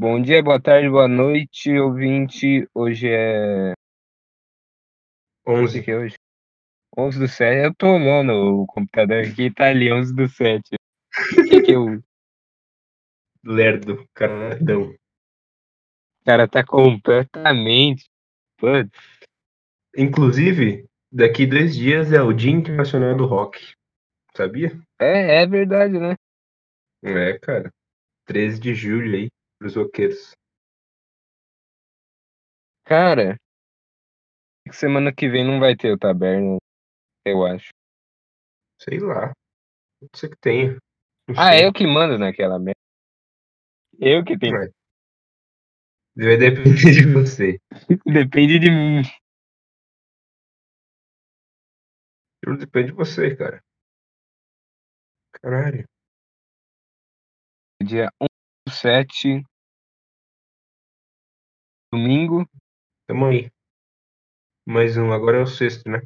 Bom dia, boa tarde, boa noite, ouvinte. Hoje é. 11 que é hoje? 11 do 7. Eu tô olhando o computador aqui, tá ali, 11 do 7. O que que eu. Lerdo, caradão. O cara tá completamente. Putz. Inclusive, daqui dois dias é o Dia Internacional do Rock. Sabia? É, é verdade, né? É, cara. 13 de julho aí, pros roqueiros. Cara, semana que vem não vai ter o taberna, eu acho. Sei lá. Pode ser que tenha. Não Ah, sei. eu que mando naquela merda. Eu que tenho. É. Vai depender de você. Depende de mim. Tudo depende de você, cara. Caralho. Dia 11 do 7. Domingo. Tamo aí. Mais um, agora é o sexto, né?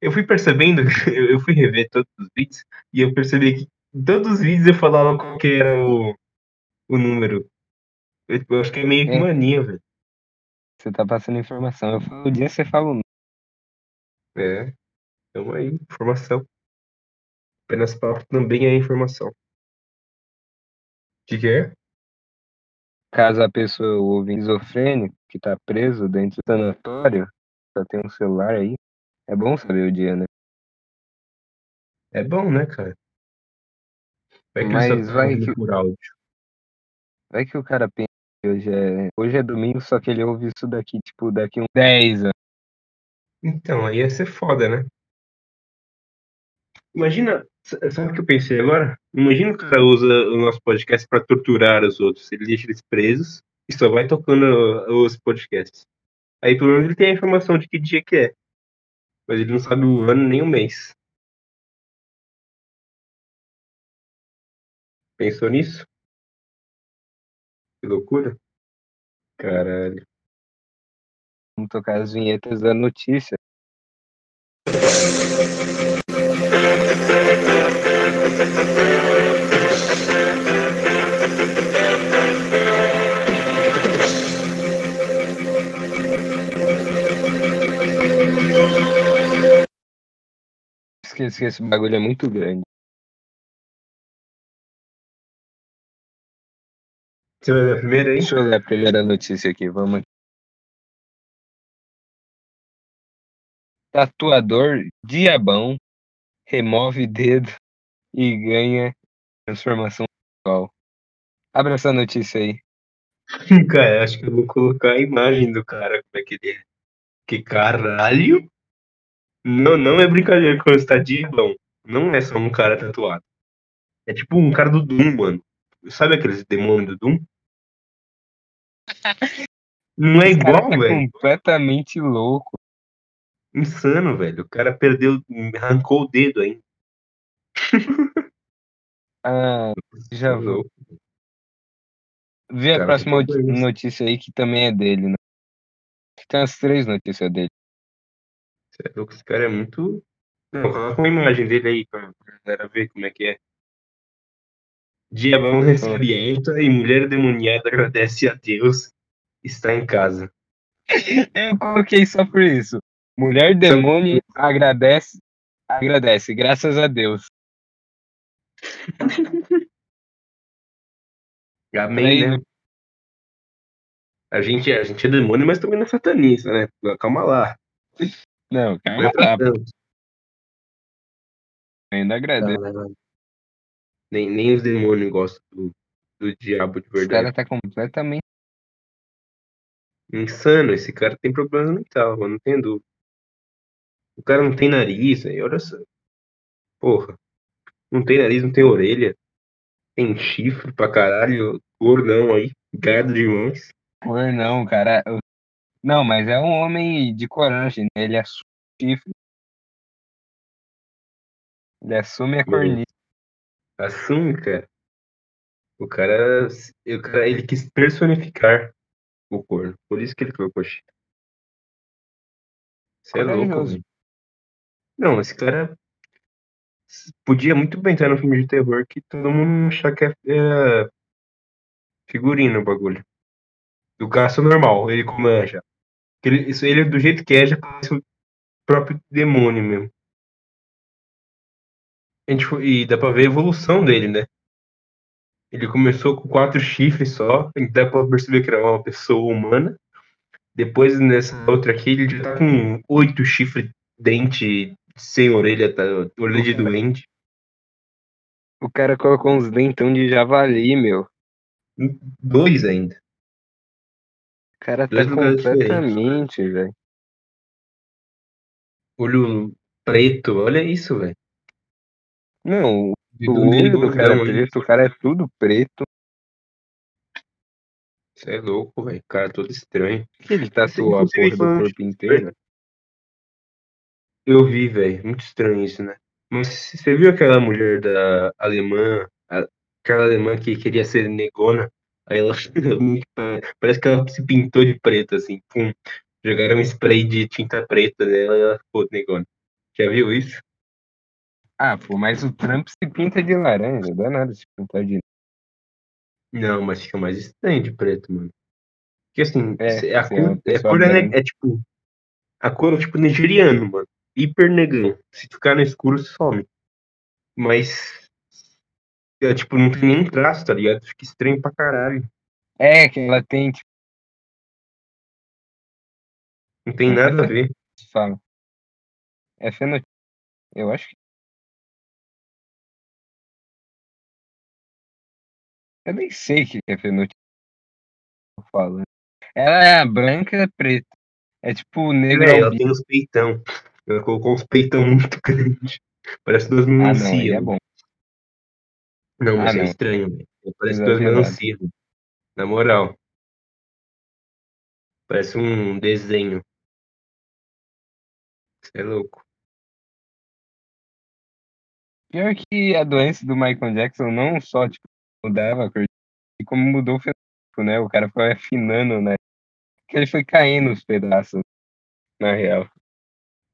Eu fui percebendo, eu fui rever todos os vídeos e eu percebi que em todos os vídeos eu falava qual que era o, o número. Eu, eu acho que é meio que É. mania, velho. Você tá passando informação. Eu falo o dia, você fala o número. É. Tamo aí, informação. Apenas papo também é informação. O que, que é? Caso a pessoa ouve esquizofrênico, que tá preso dentro do sanatório, só tem um celular aí, é bom saber o dia, né? É bom, né, cara? Vai que Mas vai que- por áudio. Vai que o cara pensa que hoje é, hoje é domingo, só que ele ouve isso daqui, tipo, daqui uns 10 anos. Então, aí ia ser foda, né? Imagina, sabe o que eu pensei agora? Imagina o cara usa o nosso podcast pra torturar os outros. Ele deixa eles presos e só vai tocando os podcasts. Aí pelo menos ele tem a informação de que dia que é. Mas ele não sabe o ano nem o mês. Pensou nisso? Que loucura. Caralho. Vamos tocar as vinhetas da notícia. Que esse bagulho é muito grande. Você vai ver a primeira aí? Deixa eu ler a primeira notícia aqui, vamos aqui. Tatuador Diabão remove dedo e ganha transformação sexual. Abre essa notícia aí. Cara, acho que eu vou colocar a imagem do cara, como é que ele é. Que caralho! Não, não é brincadeira quando está diabão. Não é só um cara tatuado. É tipo um cara do Doom, mano. Sabe aqueles demônios do Doom? Não é igual, tá velho. completamente louco. Insano, velho. O cara perdeu, arrancou o dedo ainda. Ah, já vou. Vê a Cara, próxima notícia aí que também é dele, né? Tem as três notícias dele. Cê é louco, Esse cara é muito. Não, coloca uma imagem dele aí pra pra galera ver como é que é. Diabão resfrienta e mulher demoniada agradece a Deus. Está em casa. Eu coloquei só por isso. Mulher demônio agradece, agradece, graças a Deus. Amém, Aí, né? A gente, a gente é demônio, mas também não é satanista, né? Calma lá. Não, é tanto. ainda agradeço. Não, não, não. Nem, nem os demônios gostam do, do diabo de Esse cara verdade. tá completamente. Insano, esse cara tem problema mental, eu não tenho dúvida. O cara não tem nariz, aí olha só. Porra. Não tem nariz, não tem orelha. Tem chifre pra caralho. Gordão aí. Gado demais. Cor, não, cara. eu- Não, mas é um homem de coragem, né? Ele assume o chifre. Ele assume a cornisa. Assume, cara. O cara, o cara, ele quis personificar o corno. Por isso que ele colocou chifre. Você é louco, velho. Não, esse cara podia muito bem estar no filme de terror que todo mundo achar que é, é Figurino o bagulho. Do caço normal, ele como é já. Ele, isso, ele do jeito que é, já parece o próprio demônio mesmo. A gente, e dá pra ver a evolução dele, né? Ele começou com quatro chifres só, dá pra perceber que era uma pessoa humana. Depois, nessa outra aqui, ele já tá com oito chifres, dente sem orelha, tá, orelha de doente. O cara colocou uns dentão de javali, meu. Dois ainda. Cara tá Dois lugares completamente, velho. Olho preto, olha isso, velho. Não, o olho do cara é preto, o cara é tudo preto. Você é louco, velho. Cara, todo estranho. Que ele tatuou a porra do corpo inteiro? Eu vi, velho. Muito estranho isso, né? Mas você viu aquela mulher da alemã, aquela alemã que queria ser negona? Aí ela parece que ela se pintou de preto, assim. Pum. Jogaram um spray de tinta preta nela e ela ficou negona. Já viu isso? Ah, pô, mas o Trump se pinta de laranja, dá nada se pintar de. Não, mas fica mais estranho de preto, mano. Porque assim, É, cê- a sim, é cor, é, pessoa cor é, é tipo. A cor é tipo nigeriano, mano. Hiper negão. Se ficar no escuro, some. Mas. É, tipo, não tem nem traço, tá ligado? Fica estranho pra caralho. É, que ela tem, tipo, Não tem nada a ver. fala. É fenotipo. Eu acho que. Eu nem sei o que é fenotipo. Tô falando. Ela é branca e preta. É tipo negro É, ela tem uns peitão. Ela colocou uns peitão muito grandes. Parece duas Ah, não, é bom. Não, mas Ah, é não. estranho, velho. Parece Exagerado. duas melancias. Na moral. Parece um desenho. Você é louco. Pior que a doença do Michael Jackson não só tipo, mudava a cor, e como mudou o fenótipo, né? O cara foi afinando, né? Que ele foi caindo os pedaços, na real.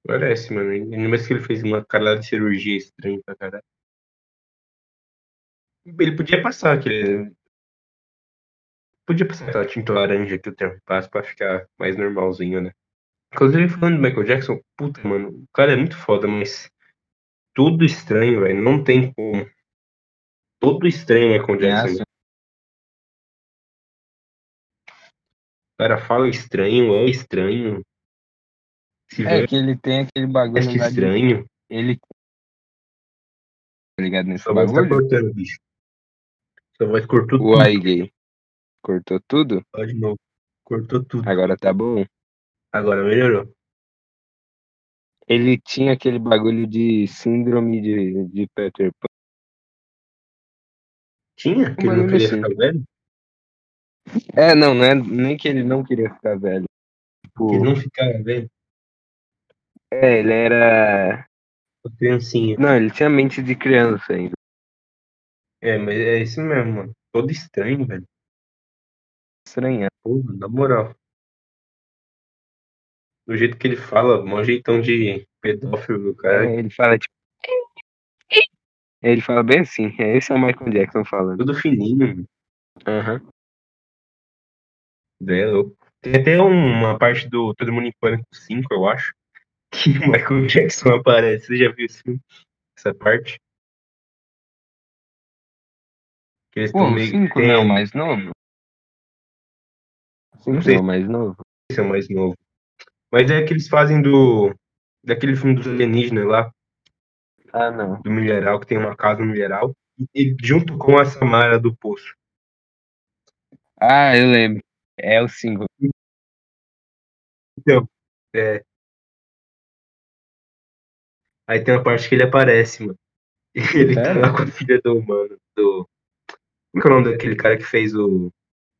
Parece, mano. Ainda mais que ele fez uma cara de cirurgia estranha pra caralho. Ele podia passar aquele. Podia passar aquela tinta laranja que o tempo passa pra ficar mais normalzinho, né? Inclusive, falando do Michael Jackson, puta, mano, o cara é muito foda, mas tudo estranho, velho. Não tem como. Todo estranho o Michael Jackson. O cara fala estranho, é estranho. Se É vê, que ele tem aquele bagulho veste lá de. estranho. Ele. Tá ligado nesse Sua voz tá bagulho? cortando, bicho. Sua voz cortou tudo. Uai, gay. Cortou tudo? Ó, de novo. Cortou tudo. Agora tá bom. Agora melhorou. Ele tinha aquele bagulho de síndrome de, de Peter Pan. Tinha? Que ele não queria assim. ficar velho? É, não, não é nem que ele não queria ficar velho. Tipo, Que ele não ficava velho? é, ele era. Criancinha. Não, ele tinha mente de criança ainda. É, mas é isso mesmo, mano. Todo estranho, velho. Estranha. Porra, na moral. Do jeito que ele fala, mó jeitão de pedófilo do cara. É, ele fala tipo. Ele fala bem assim, é, esse é o Michael Jackson falando. Tudo fininho. Aham. É louco. Tem até uma parte do Todo Mundo em Pânico 5, eu acho. Que o Michael Jackson aparece. Você já viu esse? Essa parte? Que eles Pô, tão o meio 5 tem- não é o mais novo? O 5 sei. não é o mais novo? Esse é o mais novo. Mas é que eles fazem do. Daquele filme dos alienígenas lá, Ah, não. do Milharal, que tem uma casa no Milharal, e junto com a Samara do Poço. Ah, eu lembro. É o 5. Então, é. Aí tem uma parte que ele aparece, mano. Ele tá Sério? lá com a filha do mano, do. Como é o nome daquele cara que fez o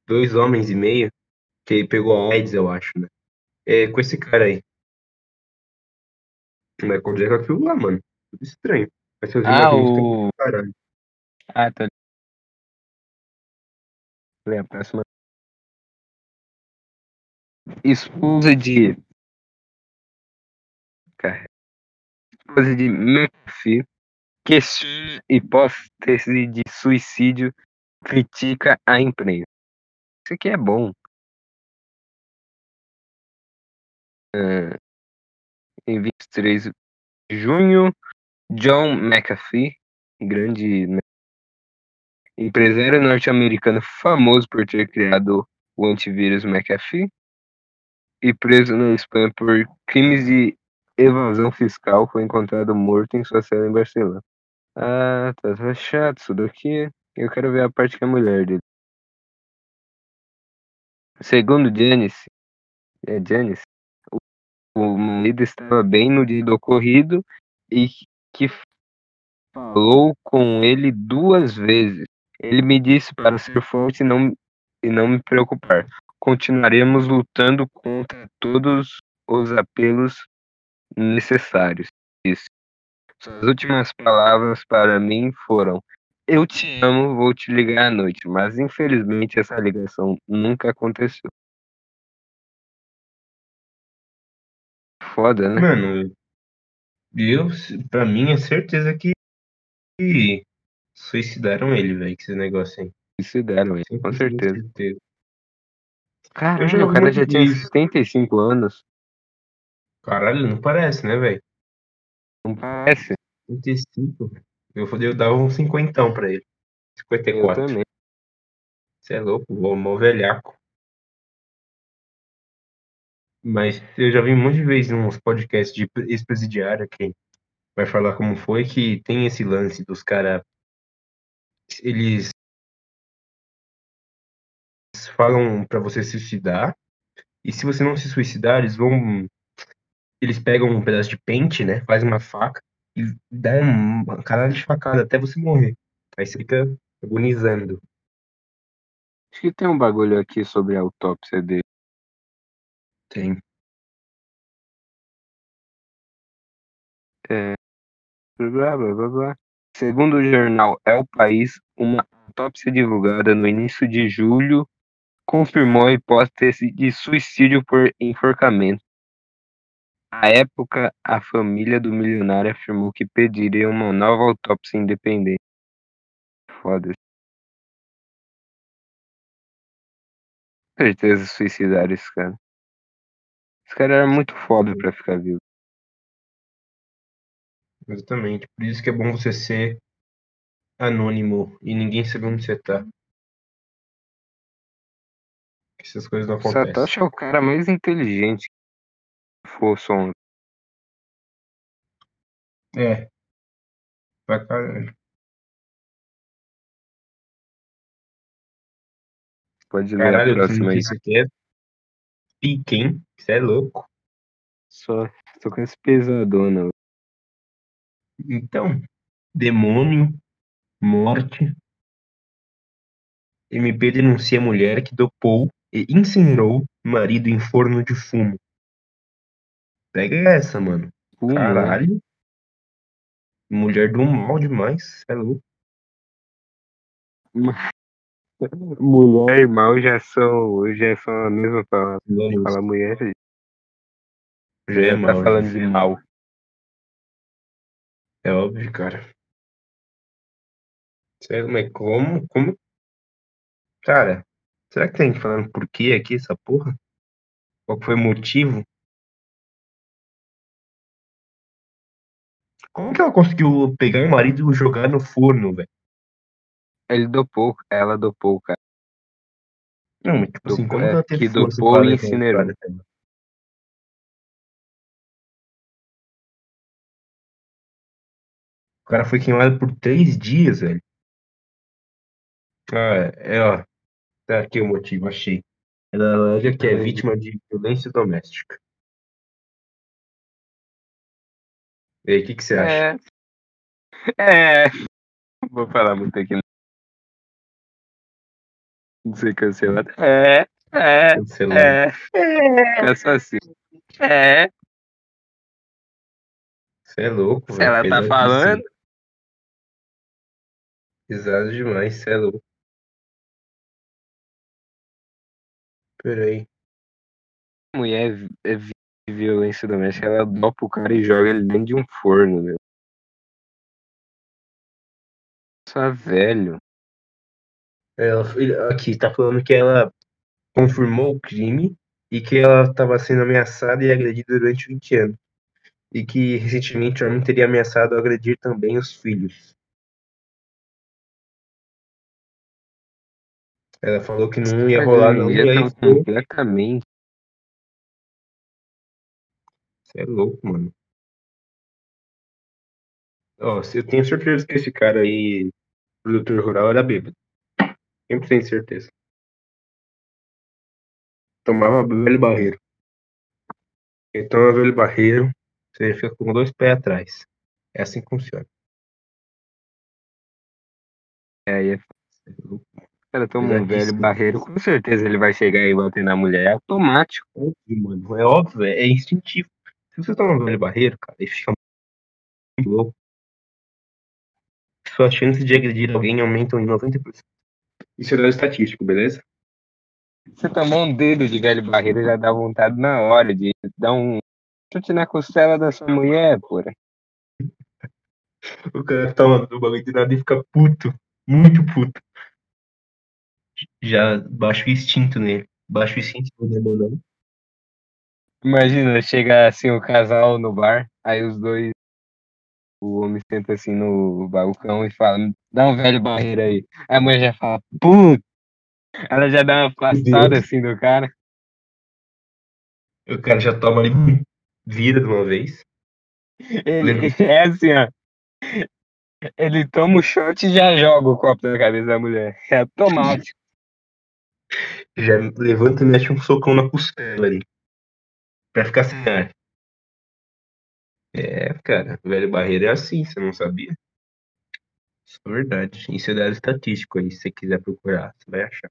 Dois Homens e Meio? Que pegou a AIDS, eu acho, né? É com esse cara aí. O Michael Jackson aquilo lá, mano. Tudo estranho. Ah, o. caralho. Ah, tá. Lê a próxima. Esposa de. Cara. Esposa de McAfee questiona hipótese de suicídio, critica a imprensa. Isso aqui é bom. É, em 23 de junho, John McAfee, grande empresário norte-americano famoso por ter criado o antivírus McAfee e preso na Espanha por crimes de evasão fiscal, foi encontrado morto em sua cela em Barcelona. Ah, tá, tá chato isso daqui. Eu quero ver a parte que é mulher dele. Segundo Janice, é Janice, o, o marido estava bem no dia do ocorrido e que falou com ele duas vezes. Ele me disse para ser forte e não, e não me preocupar. Continuaremos lutando contra todos os apelos necessários. Isso. Suas últimas palavras para mim foram: Eu te amo, vou te ligar à noite. Mas infelizmente essa ligação nunca aconteceu. Foda, né? Mano, eu, pra mim é certeza que suicidaram ele, velho, que esse negócio aí. Suicidaram ele, com certeza. certeza. Caralho, o cara já tinha isso. 75 anos. Caralho, não parece, né, velho? Não parece? 35. Eu, eu dava um cinquentão pra ele. Eu 54. também. Você é louco, o mó velhaco. Mas eu já vi um monte de vezes uns podcasts de ex-presidiário que vai falar como foi que tem esse lance dos caras. Eles falam pra você se suicidar. E se você não se suicidar, eles vão. Eles pegam um pedaço de pente, né? Fazem uma faca e dão uma caralho de facada até você morrer. Aí você fica agonizando. Acho que tem um bagulho aqui sobre a autópsia dele. Tem. É. Blá, blá, blá, blá. Segundo o jornal El País, uma autópsia divulgada no início de julho confirmou a hipótese de suicídio por enforcamento. À época, a família do milionário afirmou que pediria uma nova autópsia independente. Foda-se. Certeza suicidaram esse cara. Esse cara era muito foda pra ficar vivo. Exatamente. Por isso que é bom você ser anônimo e ninguém saber onde você tá. Essas coisas não acontecem. Satoshi é o cara mais inteligente que som. É. Pra caralho. Pode ler a Caralho, essa próxima aí. notícia aqui é pique, hein? Você é louco. Só tô com esse pesadona. Então, demônio, morte. MP denuncia mulher que dopou e incinerou marido em forno de fumo. Pega essa, mano. Caralho. Mulher do mal demais. É louco. Mulher e mal já são, já são a mesma palavra. Sinônimos. Fala mulher, já, É tá mal, falando já. de mal. É óbvio, cara. Sério, mas como? Como? Cara, será que tem falando por quê aqui essa porra? Qual que foi o motivo? Como que ela conseguiu pegar o marido e jogar no forno, velho? Ele dopou, ela dopou, cara. Não, mas tipo assim, Dopou- como que é, ela teve que dopou e incinerou. O cara foi queimado por três dias, velho. Ah, é, ó. Tá aqui o motivo, achei. Ela alega que é Ai. vítima de violência doméstica. E aí, o que, que você acha? É. É. Vou falar muito aqui. Não sei cancelado. É. É. Cancelado. É. É só assim. É. Você é louco, velho. ela tá falando. Pesado demais, você é louco. Peraí. Mulher é vi- violência doméstica, ela dopa o cara e joga ele dentro de um forno, meu. Só velho. Ela, ele- aqui, tá falando que ela confirmou o crime e que ela estava sendo ameaçada e agredida durante 20 anos. E que recentemente o homem teria ameaçado agredir também os filhos. Ela falou que não ia rolar, não. E aí, foi... completamente. Você é louco, mano. Ó, eu tenho certeza que esse cara aí, produtor rural, era bêbado. Sempre tenho certeza. Tomava velho barreiro. Quem toma velho barreiro, você fica com dois pés atrás. É assim que funciona. É, aí é o cara toma um velho barreiro, com certeza ele vai chegar e bater na mulher. É automático. Óbvio, mano. É óbvio, é instintivo. Se você toma um velho barreiro, cara, ele fica muito louco. Suas chances de agredir alguém aumentam em 90%. Isso é dado estatístico, beleza? Você tomou um dedo de velho barreiro já dá vontade na hora de dar um chute na costela da sua mulher, porra. O cara toma do bagulho de nada e fica puto. Muito puto. Já baixa o instinto nele. Baixa o instinto do demônio. Imagina, chega assim o casal no bar, aí os dois. O homem senta assim no balcão e fala, dá um velho barreiro aí. Aí a mulher já fala, puto! Ela já dá uma afastada assim do cara. O cara já toma ali vida de uma vez. Ele, é assim, ó. Ele toma o shot e já joga o copo na cabeça da mulher. É automático. Já levanta e mete um socão na costela ali. Pra ficar sem ar. É, cara, velho barreiro é assim, você não sabia? Isso é verdade. Isso é dado estatístico aí, se você quiser procurar, você vai achar.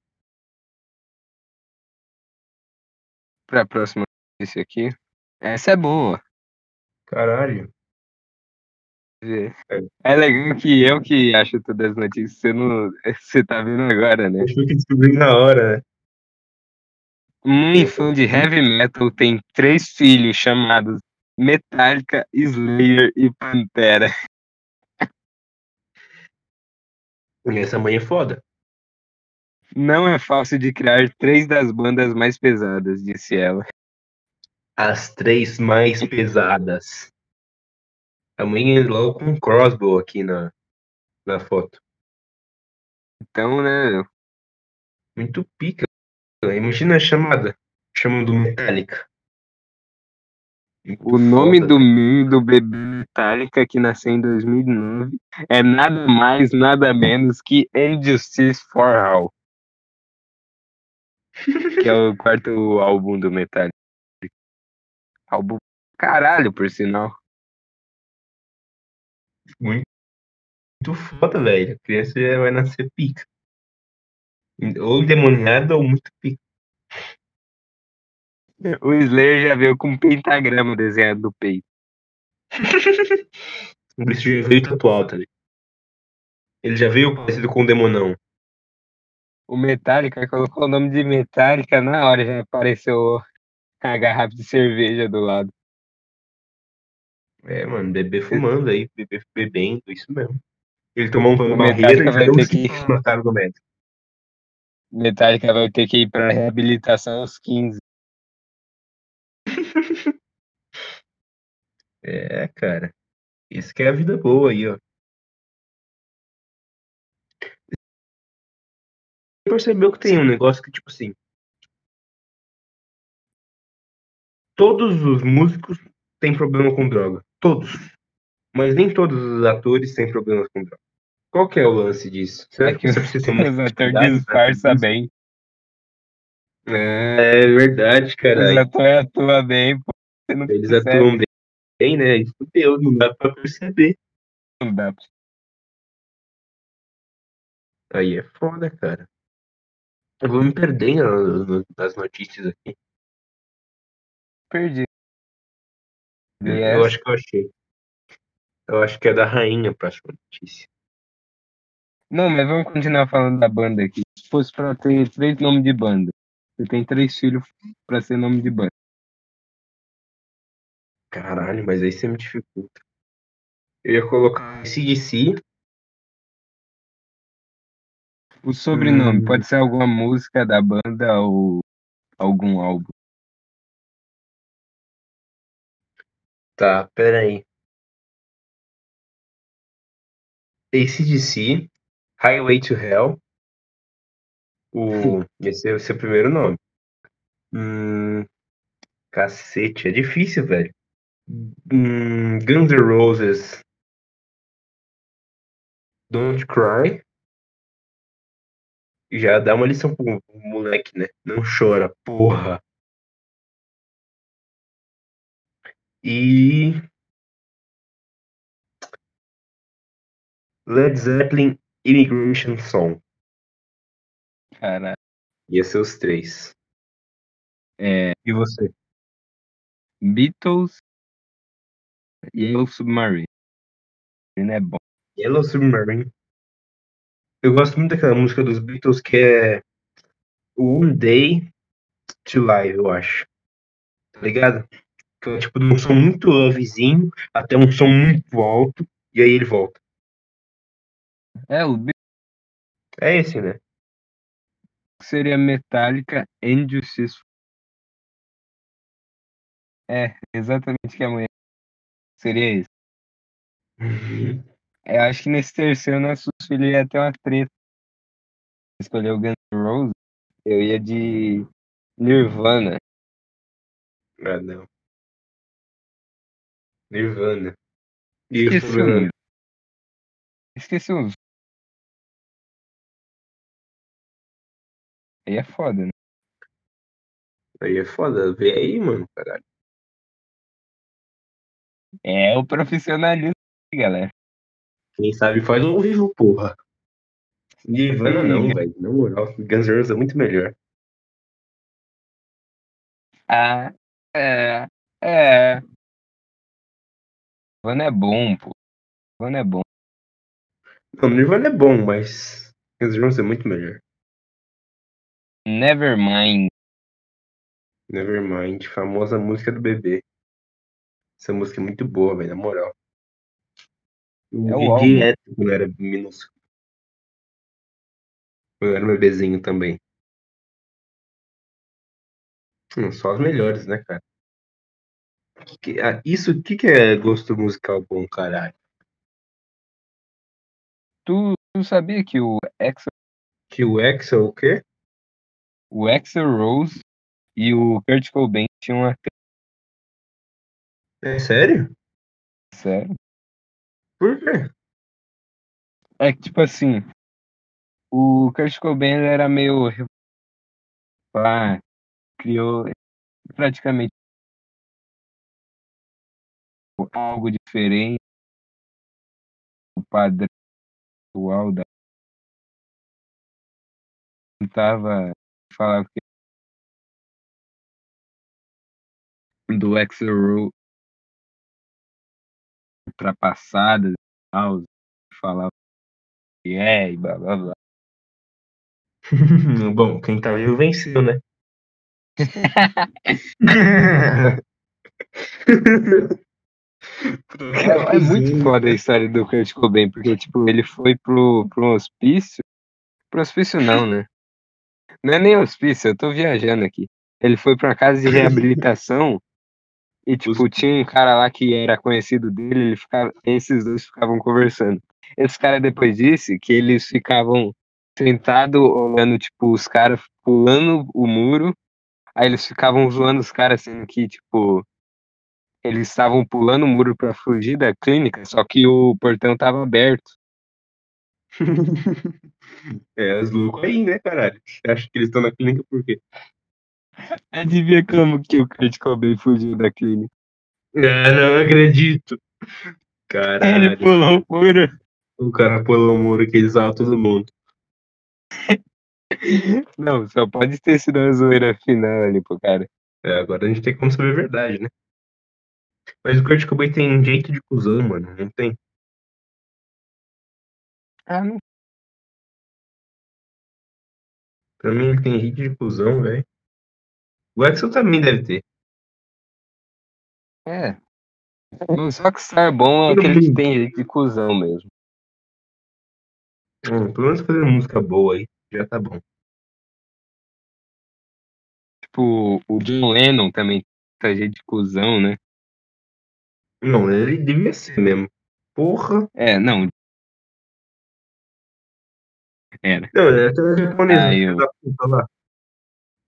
Pra próxima notícia aqui. Essa é boa. Caralho. É legal que eu que acho todas as notícias, você não. Você tá vendo agora, né? Eu que descobri na hora, né? Um fã de heavy metal tem três filhos chamados Metallica, Slayer e Pantera. Essa mãe é foda. Não é fácil de criar três das bandas mais pesadas, disse ela. As três mais pesadas. A mãe é logo com um crossbow aqui na, na foto. Então, né? Muito pica. Imagina a chamada. Chamando Metallica. O nome do do bebê Metallica, que nasceu em 2009, é nada mais, nada menos que Injustice for All. que é o quarto álbum do Metallica. Álbum caralho, por sinal. Muito, muito foda, velho. A criança vai nascer pica. Ou endemoniada ou muito pica. O Slayer já veio com um pentagrama desenhado no peito. o bicho já veio tatuado, tá Ele já veio parecido com o demonão. O Metallica colocou o nome de Metallica na hora, já apareceu a garrafa de cerveja do lado. É, mano, bebê fumando aí, bebê bebendo, isso mesmo. Ele tomou um barreira e vai ter que cara do médico. Metallica vai ter que ir pra reabilitação aos 15. é, cara. Isso que é a vida boa aí, ó. percebeu que tem um negócio que, tipo assim. Todos os músicos têm problema com droga. Todos. Mas nem todos os atores têm problemas com droga. Qual que é o lance disso? Será é que você precisa ter uma Os atores disfarçam bem. É, é verdade, cara. Os atores atuam bem, pô. Eles percebe. atuam bem, né? Isso deu, não dá pra perceber. Não dá pra Aí é foda, cara. Eu vou me perdendo nas notícias aqui. Perdi. Eu acho que eu achei. Eu acho que é da rainha a próxima notícia. Não, mas vamos continuar falando da banda aqui. Se fosse pra ter três nomes de banda, você tem três filhos pra ser nome de banda. Caralho, mas aí você me dificulta. Eu ia colocar CDC, o sobrenome hum. pode ser alguma música da banda ou algum álbum. Tá, pera aí. ACDC, Highway to Hell. O... Esse é o seu primeiro nome. Hum... Cacete, é difícil, velho. Hum... Guns N' Roses. Don't Cry. Já dá uma lição pro moleque, né? Não chora, porra. E. Led Zeppelin Immigration Song. Cara, Ia ser os três. é E você? Beatles Yellow Submarine. É bom. Yellow Submarine. Eu gosto muito daquela música dos Beatles que é One Day to Live, eu acho. Tá ligado? Que é tipo de um som muito levezinho até um som muito alto e aí ele volta. É, o Beatles É esse, né? seria Metallica and Justice. É, exatamente que amanhã seria isso. Eu acho que nesse terceiro nosso filho ia ter uma treta. Escolheu o Guns N' Roses, eu ia de Nirvana. Ah, não. Nirvana. O Esqueci nome. Esqueci os. Aí é foda, né? Aí é foda. Vê aí, mano, caralho. É o profissionalismo, galera. Quem sabe faz um vivo, porra. Nirvana não, velho. Na moral, Guns N' Roses é muito melhor. Ah, é. É. Nirvana é bom, pô. Nirvana é bom. Não, Nirvana é bom, mas Guns N' Roses é muito melhor. Nevermind. Nevermind, famosa música do bebê. Essa música é muito boa, velho, na moral. Eu É o ouvi direto quando eu era minúsculo. Quando eu era um bebezinho também. Hum, só as melhores, né, cara? Que que- ah, isso, o que, que é gosto musical bom, caralho? Tu, tu sabia que o Axel, Que o Axel, o quê? O Axel Rose e o Kurt Cobain tinham uma É sério? sério? Por quê? É que, tipo assim, o Kurt Cobain era meio. Ah, criou praticamente algo diferente do padrão atual da. Tentava falar que do Axel ultrapassadas e tal, falava que é e blá blá blá. Bom, quem tá vivo venceu, né? É, é muito foda a história do Kurt Cobain, porque, tipo, ele foi pro, pro hospício. Pro hospício não, né? Não é nem hospício, eu tô viajando aqui. Ele foi pra uma casa de reabilitação e, tipo, tinha um cara lá que era conhecido dele, ele ficava, esses dois ficavam conversando. Esse cara depois disse que eles ficavam sentados olhando, tipo, os caras pulando o muro, aí eles ficavam zoando os caras, sendo que, tipo, eles estavam pulando o muro pra fugir da clínica, só que o portão tava aberto. É, os loucos aí, né, caralho? Você acha que eles estão na clínica por quê? Adivinha como que o Kurt Cobain fugiu da clínica? Ah, não acredito. Ele Caralho. pulou o muro. O cara pulou o muro que eles todo mundo. Não, só pode ter sido uma zoeira final ali pro cara. É, agora a gente tem como saber a verdade, né? Mas o Kurt Cobain tem jeito de cuzão, mano. Não tem? Ah, não. Pra mim ele tem jeito de cuzão, velho. O Axel também deve ter. É. Os Rockstar bom é aquele que tem jeito de cuzão mesmo. Hum, pelo menos fazer música boa aí. Já tá bom. tipo, o John Lennon também tá gente de cuzão, né? Não, ele devia ser mesmo. Porra. É, não. Era. Não, é aquela japonesa Ah, filha eu- puta lá.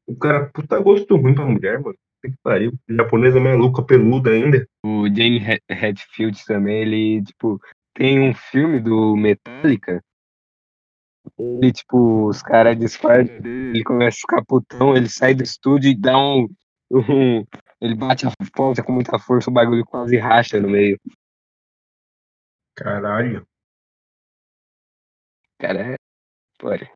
O cara, puta gosto ruim pra mulher, mano. Que pariu. Japonesa maluca, peluda ainda. O James Hed- Hetfield também, ele, tipo, tem um filme do Metallica. Ele, tipo, os caras disfarçam dele, ele começa a ficar putão, ele sai do estúdio e dá um. um ele bate a porta com muita força, o bagulho quase racha no meio. Caralho. Cara, Olha.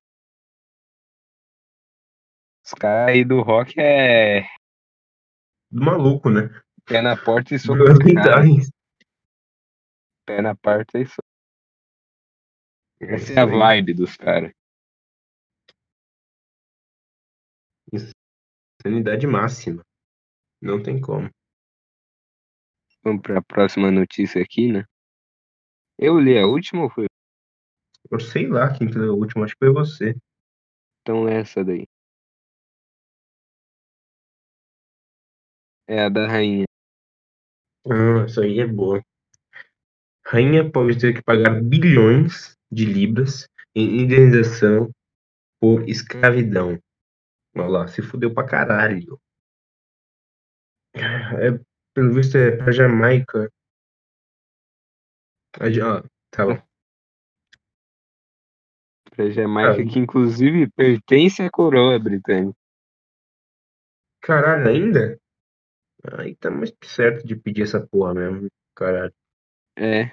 Os caras aí do rock é Do maluco, né? pé na porta e soco. Pé na porta e soco. Essa é a vibe dos caras. Sanidade máxima. Não tem como. Vamos pra próxima notícia aqui, né? Eu li a última ou foi? Eu sei lá quem que leu a última, acho que foi você. Então é essa daí. É a da rainha. Ah, isso aí é boa. Rainha pode ter que pagar bilhões de libras em indenização por escravidão. Olha lá, se fudeu pra caralho. É, pelo visto é pra Jamaica. Tá bom. Pra Jamaica, Ah. que inclusive pertence à coroa britânica. Caralho, ainda? Aí tá mais que certo de pedir essa porra mesmo. Caralho. É,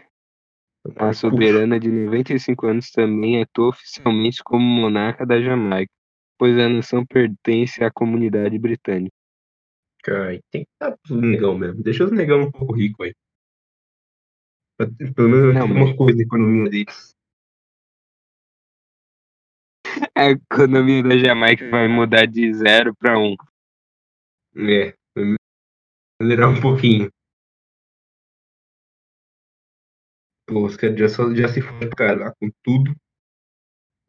a soberana de 95 anos também atua oficialmente como monarca da Jamaica, pois a nação pertence à comunidade britânica. Cara, tem que dar pros negão mesmo. Deixa os negão um pouco ricos aí. Pelo menos Não, mas- uma coisa na economia deles. A economia da Jamaica vai mudar de zero para um. É, vai melhorar um pouquinho. Pô, os caras já, só- já se fodem pra caralho com tudo.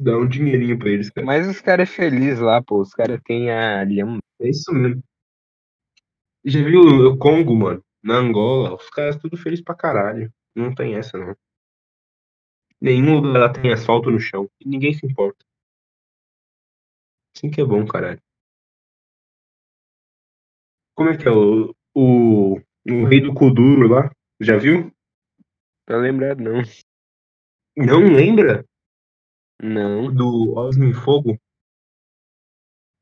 Dá um dinheirinho pra eles, cara. Mas os caras é feliz lá, pô. Os caras têm a lhama. É isso mesmo. Já viu o Congo, mano? Na Angola, os caras tudo felizes pra caralho. Não tem essa, não. Nenhum lugar lá tem asfalto no chão. E ninguém se importa. Assim que é bom, caralho. Como é que é o, o, o rei do Kuduro lá? Já viu? Tá lembrado, não. Não lembra Não. do Osmo Fogo?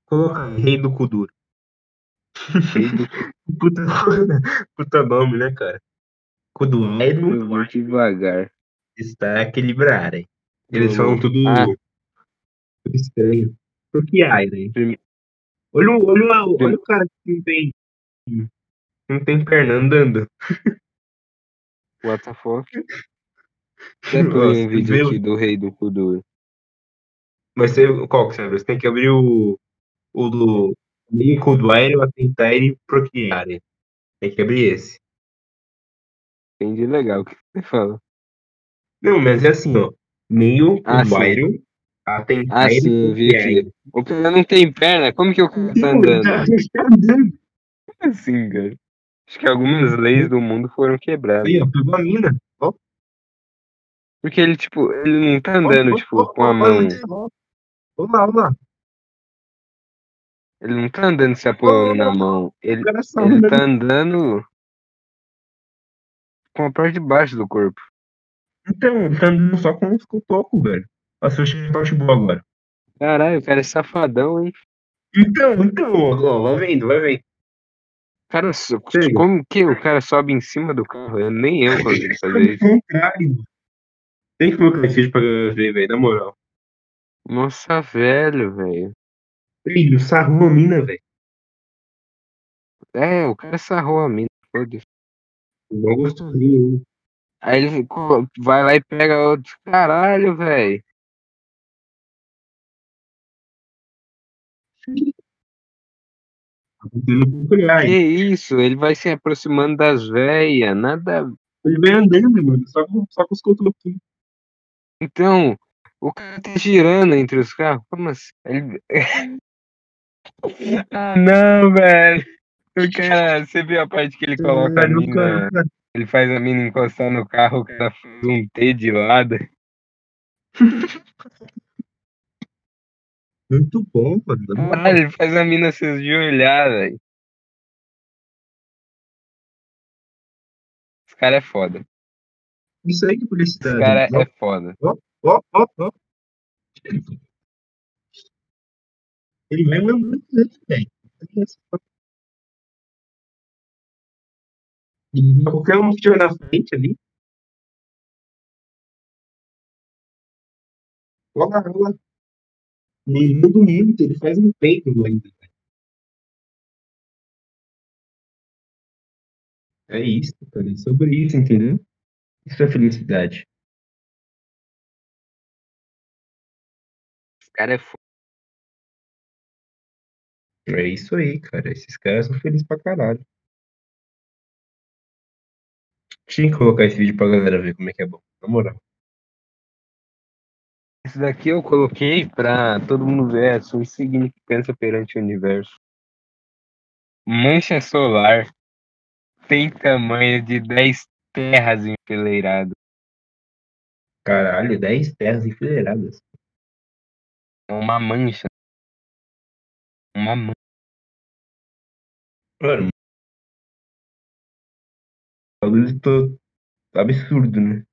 Coloca rei do Kuduro. Rei do Puta, puta nome, né, cara? Kuduairo Eu vou devagar. está equilibrado. hein? Eles falam tudo, Ah. tudo estranho. Por que ai, né? Olha, o- olha, olha o cara que não tem, não tem perna andando. What the fuck? Até põe um vídeo meu- aqui do rei do Kuduro. Mas você, qual que você abre? Você tem que abrir o, o do meio Kuduairo a tentar ele procriar. né? Tem que abrir esse. Entendi legal o que você fala. Não, mas é assim, ó. Meio Ah, sim. Kuduairo a tentar Ah, sim, eu vi aqui. O cara não tem perna, como que o cara tá andando? tá- tá andando. Assim, cara. Acho que algumas leis do mundo foram quebradas. Aí, ó, pegou a mina. Ó, Porque ele, tipo, ele não tá andando, ó, tipo, ó, com a ó, mão. ó, Olha lá, olha lá. Ele não tá andando se apoiando na mão. Ele, O só ele tá andando com a parte de baixo do corpo. Então, ele tá andando só com os cotocos, velho. A sua parte boa agora. Caralho, o cara é safadão, hein? Então, então, ó, vai vendo, vai vendo. Cara, Chega. como que o cara sobe em cima do carro? Eu, nem eu consigo fazer isso. contrário. Tem que colocar esse pra ver, velho, na moral. Nossa, velho, velho. Filho, sarrou a mina, velho. É, o cara sarrou a mina. foda-se. Gostosinho? Aí ele vai lá e pega outro. Caralho, velho. Que hein? isso? Ele vai se aproximando das velhas. Nada. Ele vem andando, mano, só com, só com os cotoquinhos. Então, o cara tá girando entre os carros. Como assim? Ele... Ah, não, velho. O cara, você viu a parte que ele coloca a mina, cara. ele faz a mina encostar no carro, o cara faz um T de lado. Muito bom, mano. Caralho, ele faz a mina se ajoelhar, velho. Esse cara é foda. Isso aí que é Esse publicidade. cara Ó, é foda. ó, ó, ó. Ele vai mandando vezes, velho. E Qualquer um que tiver na frente ali. Olha lá, Ele muda muito, ele faz um peito ainda. É isso, cara. É sobre isso, entendeu? Isso é felicidade. Esse cara é foda. É isso aí, cara. Esses caras são felizes pra caralho. Tinha que colocar esse vídeo pra galera ver como é que é bom. Na moral. Esse daqui eu coloquei pra todo mundo ver a sua insignificância perante o universo. Mancha solar tem tamanho de 10 terras enfileiradas. Caralho, 10 terras enfileiradas. É uma mancha. Uma mancha. Mano. Bagulho tô absurdo, né?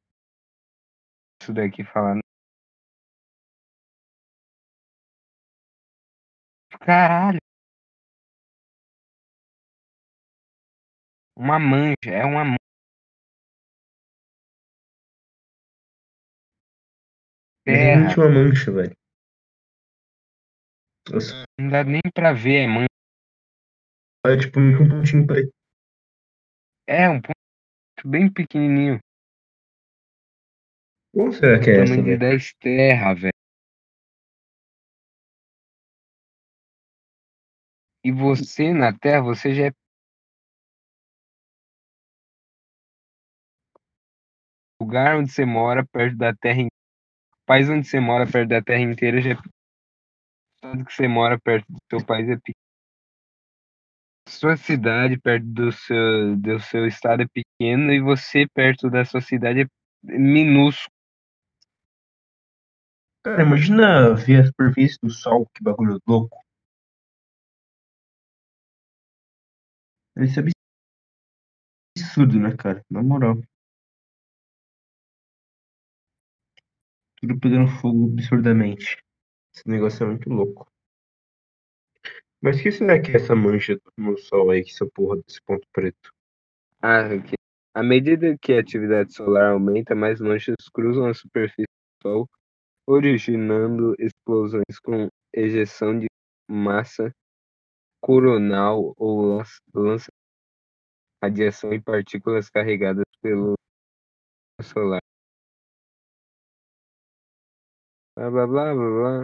Isso daqui falando. Caralho. Uma mancha. É uma mancha. É Terra. realmente uma mancha, velho. Nossa, Não dá nem pra ver, é mancha. é tipo um pontinho preto. É um ponto bem pequenininho. Como será que é essa, tamanho de velho? 10 terra, velho. E você na Terra, você já é. Lugar onde você mora, perto da Terra. in- O país onde você mora, perto da Terra inteira, já é. estado que você mora perto do seu país é pequeno. Sua cidade perto do seu, do seu estado é pequeno e você perto da sua cidade é minúsculo. Cara, imagina ver a superfície do sol, que bagulho louco. Isso é absurdo, né, cara? Na moral. Tudo pegando fogo absurdamente. Esse negócio é muito louco. Mas que será que é essa mancha no sol aí, que essa porra desse ponto preto? Ah, aqui. À medida que a atividade solar aumenta, mais manchas cruzam a superfície do Sol, originando explosões com ejeção de massa coronal ou lança, radiação e partículas carregadas pelo solar. Blá blá blá blá blá.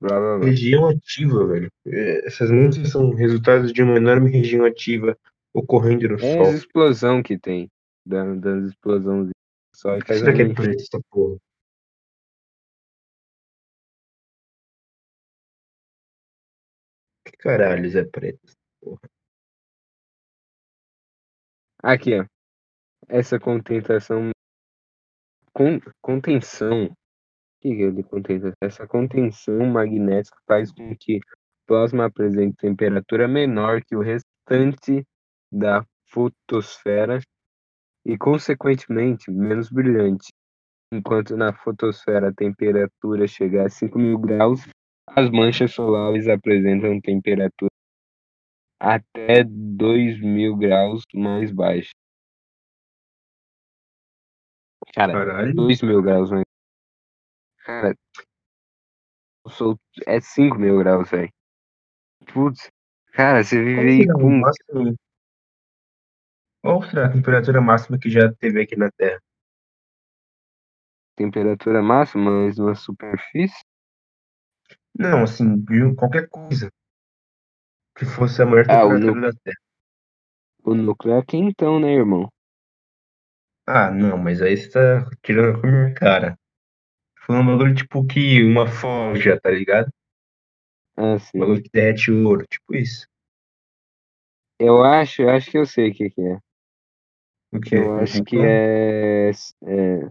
Blá blá blá. Região ativa, velho. É, Essas manchas são resultados de uma enorme região ativa ocorrendo no É sol. as explosão que tem. da- Das explosões que faz será que é preto essa porra? Caralhos é preto? porra? Aqui, ó. Essa contentação. Con, contenção. O que que é de contenção? Essa contenção magnética faz com que o plasma apresente temperatura menor que o restante da fotosfera e, consequentemente, menos brilhante. Enquanto na fotosfera a temperatura chega a 5.000 graus, as manchas solares apresentam temperatura até 2.000 graus mais baixa. Cara, Caralho. 2 mil graus, né? Cara, sou, é 5 mil graus, velho. Putz, cara, você vive aí com. máximo? Qual será a temperatura máxima que já teve aqui na Terra? temperatura máxima, numa superfície. Não, assim, de qualquer coisa que fosse a maior Ah, temperatura da Terra. O núcleo é quentão, né, irmão? Ah, não, mas aí você tá tirando com a minha cara. Falando um bagulho tipo que uma forja, tá ligado? Ah, sim. Bagulho que derrete ouro, tipo isso. Eu acho, eu acho que eu sei o que, que é. O que? Eu Um acho que vulcão? é. é...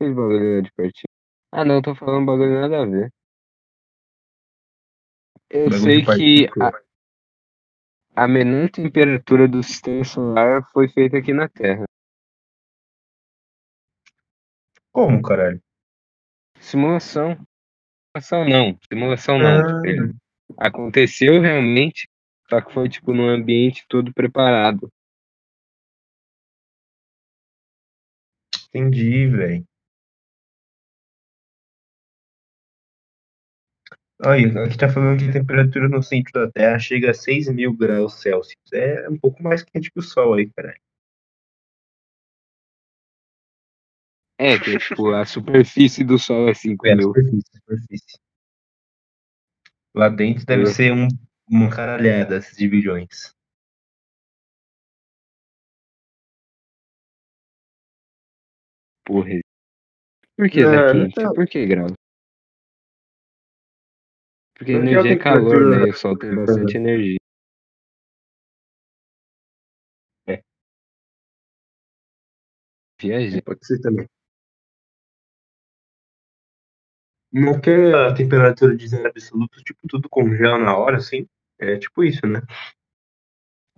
Aquele bagulho de pertinho. Ah não, tô falando um bagulho nada a ver. Eu sei que a, a menor temperatura do sistema solar foi feita aqui na Terra. Como, caralho? Simulação. Simulação não. Simulação não. Ah, Tipo, aconteceu realmente, só que foi tipo num ambiente todo preparado. entendi, velho. Aí, aqui tá falando que a temperatura no centro da Terra chega a 6 mil graus Celsius. É um pouco mais quente que o Sol aí, caralho. É, que tipo, a superfície do Sol é 5 É, a mil. superfície, a superfície. Lá dentro deve Eu- ser um, uma caralhada de bilhões. Porra. Por que, Não, Zequinha? não. Por que graus? Porque energia é calor, né? O Sol tem bastante energia. É. Viajei. Pode ser também. Não que a temperatura de zero absoluto, tipo, tudo congela na hora, assim. É tipo isso, né?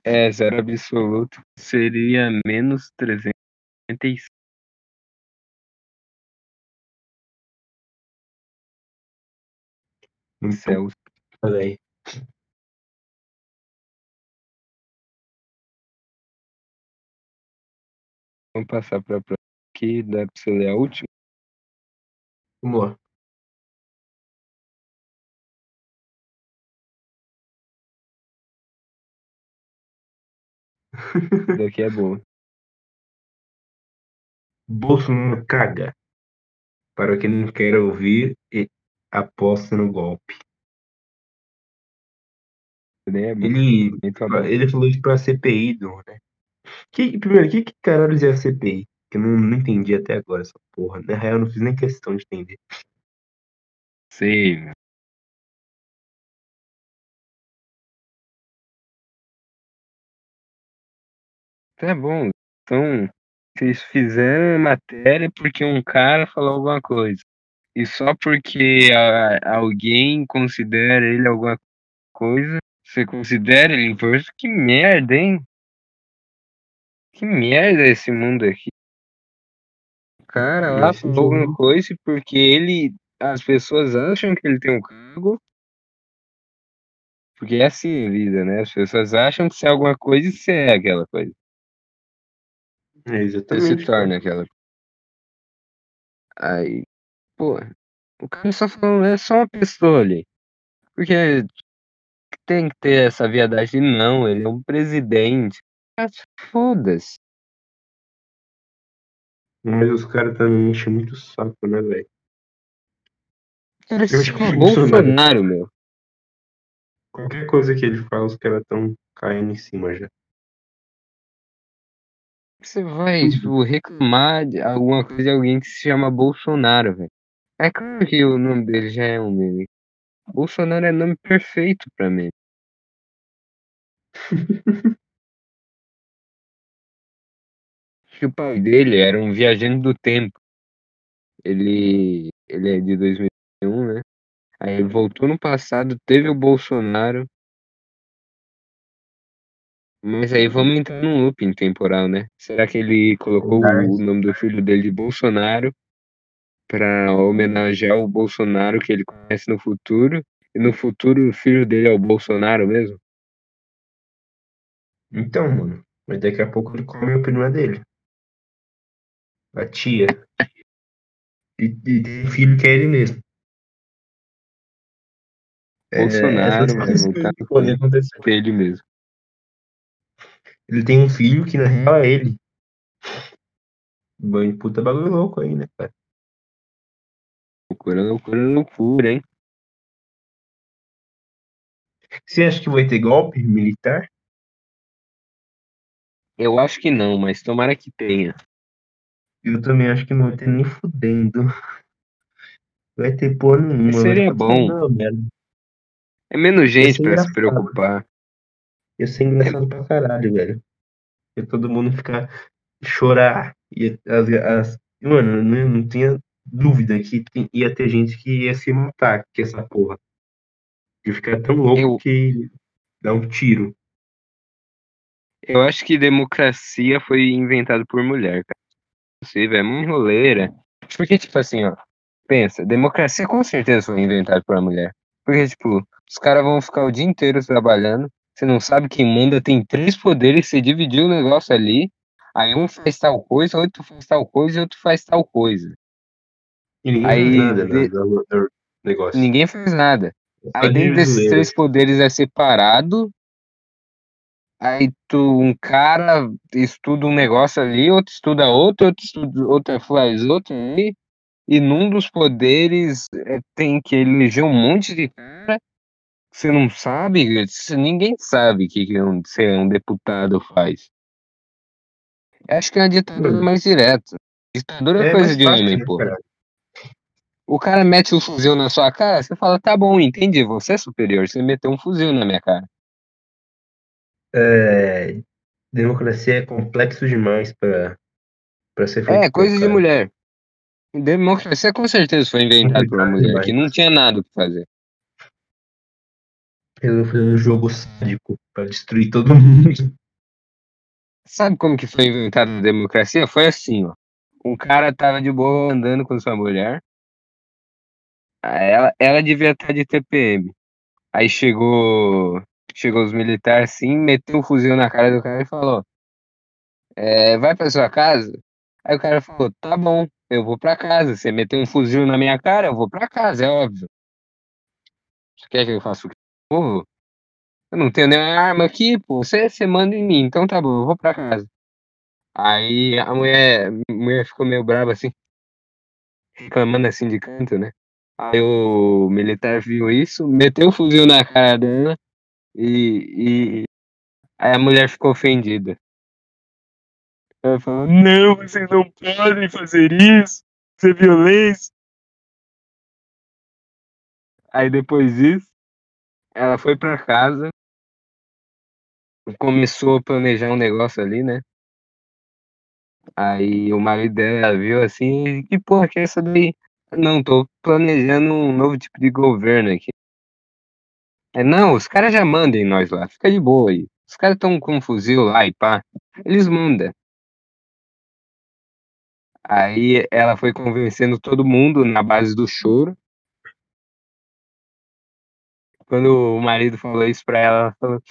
É, zero absoluto seria menos 365. Celsius. Olha aí. Vamos passar para a próxima aqui, dá para você ler a última? Vamos lá. Daqui é boa. Bolsonaro caga. Para quem não quer ouvir, e aposta no golpe. É boa. Ele, ele falou isso pra CPI, do, né? Que, primeiro, que, que caralho é a CPI? Que eu não, não entendi até agora essa porra. Na real, eu não fiz nem questão de entender. Sei, meu. Tá bom. Então, vocês fizeram matéria porque um cara falou alguma coisa. E só porque a- alguém considera ele alguma coisa, você considera ele importante? Que merda, hein? Que merda esse mundo aqui. O cara lá falou alguma coisa porque ele. As pessoas acham que ele tem um cargo. Porque é assim a vida, né? As pessoas acham que você é alguma coisa e você é aquela coisa. É, Você exatamente. se torna aquela Aí, pô, o cara só falando, é só uma pessoa ali. Porque tem que ter essa viadagem. Não, ele é um presidente. Foda-se. Mas os caras também enchem muito o saco, né, velho? Ele Eu se acho que chama o Bolsonaro- meu. Qualquer coisa que ele fala, os caras tão caindo em cima já. Você vai, tipo, reclamar de alguma coisa de alguém que se chama Bolsonaro, velho. É claro que o nome dele já é um meme. Bolsonaro é nome perfeito pra mim. que o pai dele era um viajante do tempo. Ele, ele é de 2001, né? Aí ele voltou no passado, teve o Bolsonaro. Mas aí vamos entrar num looping temporal, né? Será que ele colocou o nome do filho dele de Bolsonaro pra homenagear o Bolsonaro que ele conhece no futuro? E no futuro o filho dele é o Bolsonaro mesmo? Então, mano. Mas daqui a pouco ele come a prima dele. A tia. E, e tem filho que é ele mesmo. É, Bolsonaro podem acontecer. Que é ele mesmo. Ele tem um filho que na real é ele. Banho de puta bagulho louco aí, né, cara? Loucura, loucura, loucura, hein? Você acha que vai ter golpe militar? Eu acho que não, mas tomara que tenha. Eu também acho que não vai ter nem fudendo. Vai ter porra nenhuma. Seria vai ter bom. merda. É menos gente pra se preocupar. Ia ser engraçado pra caralho, velho. Ia todo mundo ficar chorar. Ia, as, as, mano, não, não tinha dúvida que tem- ia ter gente que ia se matar com essa porra. Ia ficar tão louco Eu- que dá um tiro. Eu acho que democracia foi inventado por mulher, cara. Velho, é uma enroleira. Porque, tipo assim, ó, pensa, democracia com certeza foi inventada por uma mulher. Porque, tipo, os caras vão ficar o dia inteiro trabalhando, você não sabe quem manda, tem três poderes, você dividiu o negócio ali, aí um faz tal coisa, outro faz tal coisa e outro faz tal coisa. E ninguém Aí, faz nada de- no, no- no negócio. Ninguém faz nada. Só Aí de dentro desses três poderes é separado. Aí tu, um cara estuda um negócio ali, outro estuda outro, outro estuda, outro faz outro ali. E num dos poderes é, tem que eleger um monte de cara. Você não sabe, ninguém sabe o que, que um, um deputado faz. Acho que é uma ditadura Mano. mais direta. Ditadura é, É coisa de fácil, homem, né, pô. cara? O cara mete um fuzil na sua cara, você fala, tá bom, entendi, você é superior, você meteu um fuzil na minha cara. É, democracia é complexo demais pra, pra ser feito. É, coisa de cara. mulher. Democracia com certeza foi inventada por uma mulher, demais. que não tinha nada que fazer. Resolveu um jogo sádico pra destruir todo mundo. Sabe como que foi inventada a democracia? Foi assim, ó. Um cara tava de boa andando com sua mulher. Ela, ela devia estar de TPM. Aí chegou, chegou os militares assim, meteu um fuzil na cara do cara e falou: é, vai pra sua casa? Aí o cara falou: tá bom, eu vou pra casa. Você meteu um fuzil na minha cara, eu vou pra casa, é óbvio. Você quer que eu faça o quê? Pô, eu não tenho nenhuma arma aqui, pô. Você, você manda em mim, então tá bom, eu vou pra casa. Aí a mulher, a mulher ficou meio brava assim, reclamando assim de canto, né? Aí o militar viu isso, meteu o fuzil na cara dela e, e aí a mulher ficou ofendida. Ela falou, não, vocês não podem fazer isso, isso é violência. Aí depois disso, ela foi pra casa, começou a planejar um negócio ali, né? Aí o marido dela viu assim, que porra que é essa daí? Não, tô planejando um novo tipo de governo aqui. É, não, os caras já mandam em nós lá, fica de boa aí. Os caras estão com um fuzil lá e pá. Eles mandam. Aí ela foi convencendo todo mundo na base do choro. Quando o marido falou isso pra ela, ela falou: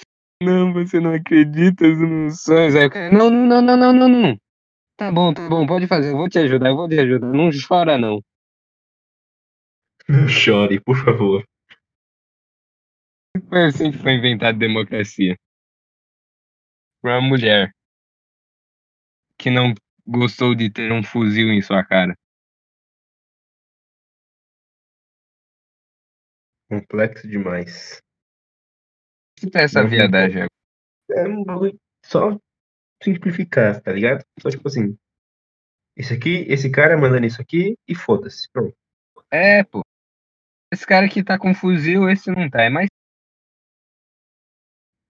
Não, você não acredita nos sonhos. Aí não, não, não, não, não, não, não. Tá bom, tá bom, pode fazer, eu vou te ajudar, eu vou te ajudar. Não chora, não. Não chore, por favor. Foi assim que foi inventada a democracia. Por uma mulher que não gostou de ter um fuzil em sua cara. Complexo demais. Que tá essa Não, viadagem? É um bagulho só simplificar, tá ligado? Só tipo assim. Esse aqui, esse cara mandando isso aqui e foda-se. Pronto. É, pô. Esse cara que tá com fuzil, esse não tá. É mais.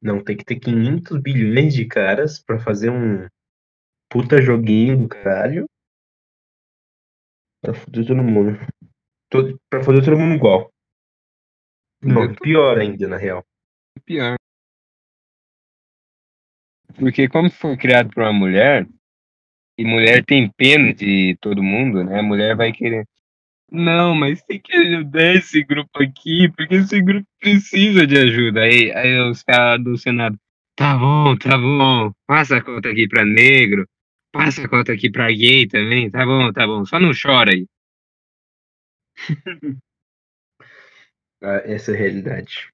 Não, tem que ter 500 bilhões de caras pra fazer um puta joguinho do caralho. Pra foder todo mundo. Todo, pra fazer todo mundo igual. Não, pior ainda, na real. pior. Porque como foi criado por uma mulher, e mulher tem pena de todo mundo, né? A mulher vai querer. Não, mas tem que ajudar esse grupo aqui, porque esse grupo precisa de ajuda. Aí, aí os caras do Senado. Tá bom, tá bom. Passa a conta aqui pra negro. Passa a conta aqui pra gay também. Tá bom, tá bom. Só não chora aí. Ah, Essa é a realidade.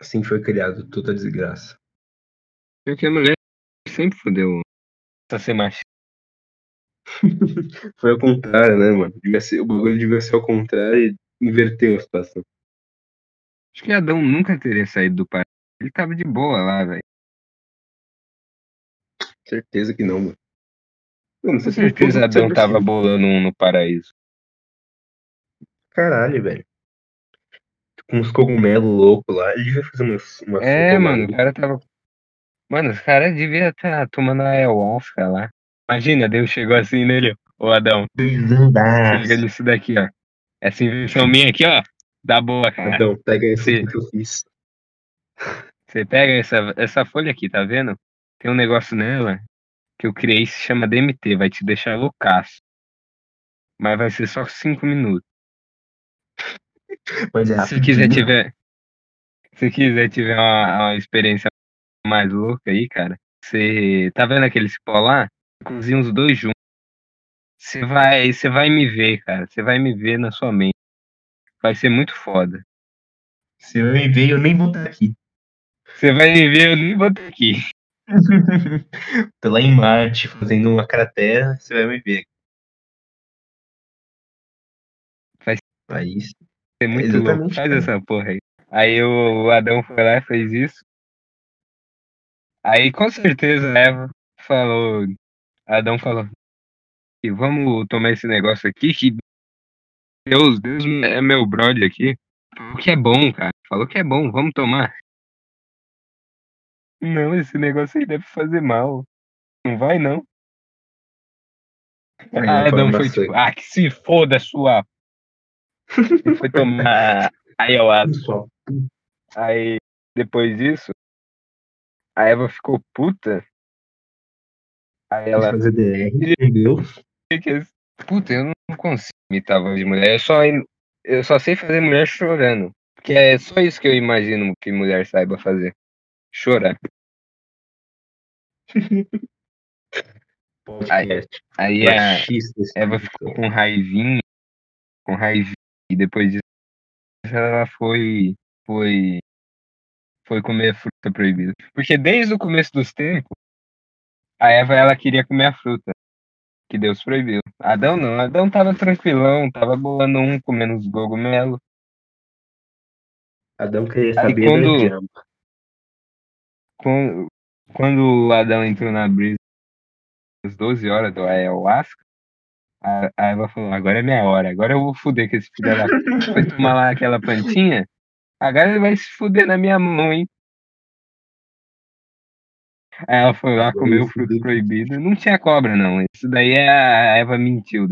Assim foi criado toda a desgraça. Porque a mulher sempre fodeu. Só ser machista. Foi ao contrário, né, mano? Devia ser, o bagulho devia ser ao contrário e inverteu a situação. Acho que Adão nunca teria saído do país. Ele tava de boa lá, velho. Certeza que não, mano. Mano, Com você tem certeza Adão tava si. bolando um no paraíso. Caralho, velho. com uns cogumelos loucos lá. Ele devia fazer uma, uma É, mano, o cara tava. Mano, os caras deviam estar tomando ayahuasca lá. Imagina, Deus chegou assim nele, ô Adão, liga Doisandaço. nisso daqui, ó. Essa invenção minha aqui, ó, dá boa, cara. Então, pega esse que eu fiz. Você pega essa, essa folha aqui, tá vendo? Tem um negócio nela que eu criei se chama DMT, vai te deixar loucaço. Mas vai ser só 5 minutos. Mas é Se quiser tiver. Se quiser tiver uma, uma experiência mais louca aí, cara, você. Tá vendo aquele cipó lá? Cozinha os dois juntos. Você vai, você vai me ver, cara. Você vai me ver na sua mente. Vai ser muito foda. Você vai me ver, eu nem vou estar aqui. Você vai me ver, eu nem vou estar aqui. Tô lá em Marte fazendo uma cratera, você vai me ver. Vai Aí ser muito louco. Exatamente, Faz cara. essa porra aí. Aí o, o Adão foi lá e fez isso. Aí com certeza a Eva falou. Adão falou. E vamos tomar esse negócio aqui que Deus, Deus é meu brother aqui. Falou que é bom, cara. Falou que é bom, vamos tomar. Não, esse negócio aí deve fazer mal. Não vai não. Aí Ah, Adão foi tipo, ah, que se foda sua. Foi tomar ayahuasca. Só. Aí, depois disso, a Eva ficou puta. Aí ela. fazer DR, entendeu? Puta, eu não consigo imitar a voz de mulher. Eu só, eu só sei fazer mulher chorando. Porque é só isso que eu imagino que mulher saiba fazer. Chorar. Podcast. Aí a Eva podcast. ficou com raivinha. Com raivinha. E depois disso, ela foi. Foi. Foi comer fruta proibida. Porque desde o começo dos tempos, a Eva ela queria comer a fruta. Que Deus proibiu. Adão não. Adão tava tranquilão, tava bolando um, comendo os cogumelos. Adão queria saber quando-. Quando, quando o Adão entrou na brisa às 12 horas do ayahuasca, a, a Eva falou, agora é minha hora, agora eu vou fuder com esse filho da. Foi tomar lá aquela plantinha, agora ele vai se fuder na minha mão, hein? Aí ela foi lá, Agora comeu eu o fruto proibido. Não tinha cobra, não. Isso daí é a Eva mentiu.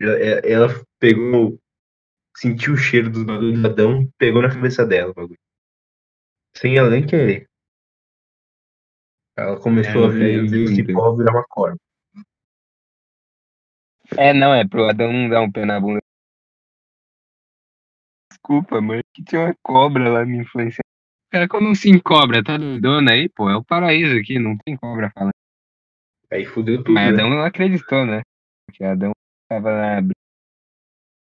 Ela, ela pegou. Sentiu o cheiro dos bagulhos do Adão e pegou na cabeça dela o bagulho. Sem ela nem querer. Ela começou É, a ver, vi, cipó virar uma corda. É, não, é pro Adão não dar um pé na bunda. Desculpa, mãe, que tinha uma cobra lá me influenciando. Cara, como assim cobra? Tá doidona aí, pô? É o paraíso aqui, não tem cobra falando. Aí fudeu tudo. Mas né? Adão não acreditou, né? Porque Adão tava na briga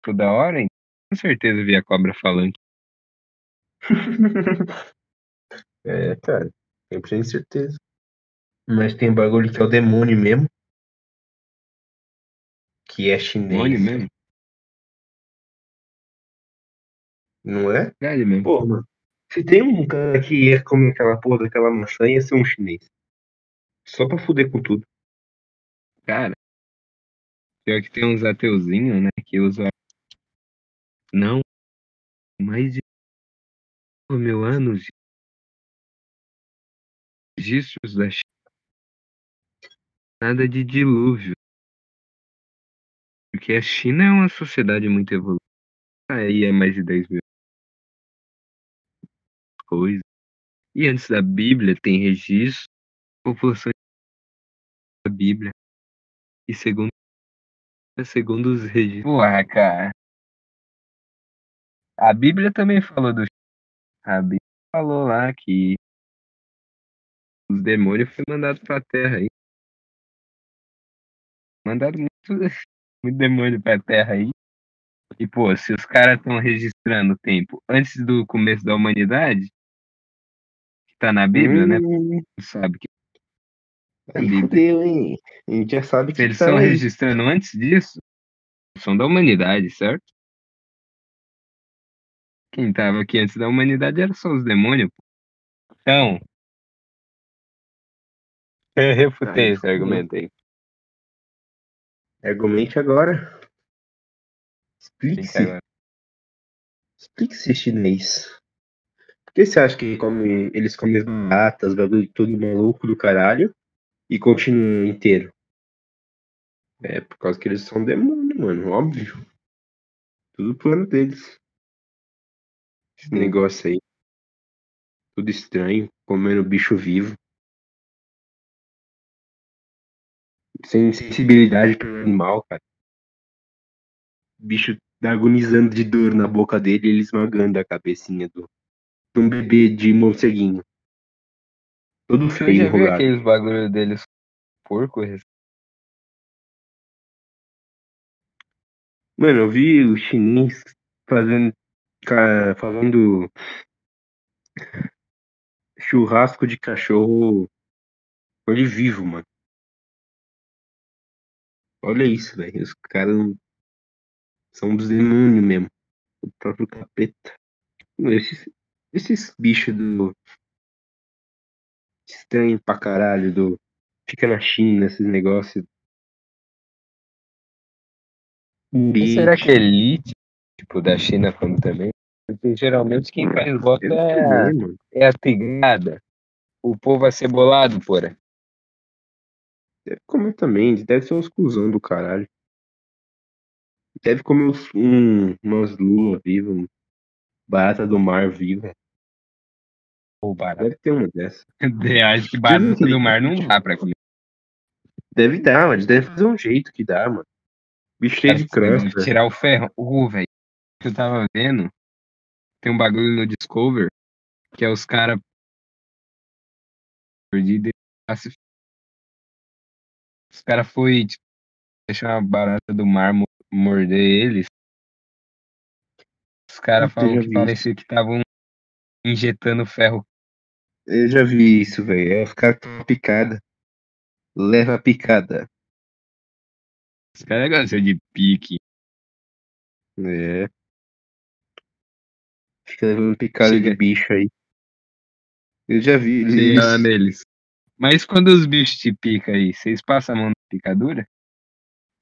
toda hora, então com certeza via cobra falando. É, cara. 100% certeza. Mas tem bagulho que é o demônio mesmo. Que é chinês. Demônio mesmo? Não é? Verdade mesmo. Pô, mano. Se tem um cara que ia comer aquela porra daquela maçã, ia ser um chinês. Só pra fuder com tudo. Cara, pior que tem uns ateuzinhos, né? Que usam. Não, mais de mil anos registros da China. Nada de dilúvio. Porque a China é uma sociedade muito evoluída. Aí é mais de 10 mil coisas. E antes da Bíblia tem registro população da Bíblia. E segundo, segundo os registros. Porra, cara. A Bíblia também falou do. A Bíblia falou lá que os demônios foram mandados pra terra aí. Mandaram muito, muito demônio pra terra aí. E, pô, se os caras estão registrando o tempo antes do começo da humanidade, tá na Bíblia, né? Hum, Sabe que Aí Bíblia. fudeu, hein? A gente já sabe Se que eles tá estão aí. registrando antes disso, são da humanidade, certo? Quem tava aqui antes da humanidade era só os demônios. pô. Então. Eu refutei Aí esse fudeu. argumento aí. Argumente agora. Explique-se. agora. Explique esse chinês. Por que você acha que come, eles comem as baratas, bagulho todo maluco do caralho e continuam inteiro? É por causa que eles são demônio, mano, óbvio. Tudo plano deles. Esse Sim. negócio aí. Tudo estranho, comendo bicho vivo. Sem sensibilidade pelo animal, cara. O bicho agonizando de dor na boca dele e ele esmagando a cabecinha do, um bebê de morceguinho. Todo feio, já viu enrugado. aqueles bagulho deles porco? Mano, eu vi o chinês fazendo, fazendo churrasco de cachorro olho vivo, mano. Olha isso, velho. Os caras são dos demônios mesmo. O próprio capeta. Esses, esses bichos do. Estranho pra caralho, do. Fica na China, esses negócios. E será Oriente. que é elite, tipo, da China como também? Porque geralmente quem faz voto é é a tigada. O povo acebolado, porra. Deve comer também. Deve ser uns cuzão do caralho. Deve comer uns, um, umas luas vivas. Barata do mar viva. Ou barato. Deve ter uma dessa. Acho que barata do mar não dá pra comer. Deve dar, mas deve fazer um jeito que dá, mano. Bicho cheio de crosta. Tirar o ferro. Ô, velho. Que eu tava vendo. Tem um bagulho no Discover. Que é os caras. Perdido. Os caras foi, tipo, deixar uma barata do mar mo- morder eles. Os caras eu falaram que parecia que estavam injetando ferro. Eu já vi isso, velho. É os caras tomam picada. Leva a picada. Os caras gostam de pique. É. Fica levando picada Chega- de bicho aí. Eu já vi. Eles... Chega neles. Mas quando os bichos te picam aí, vocês passam a mão na picadura?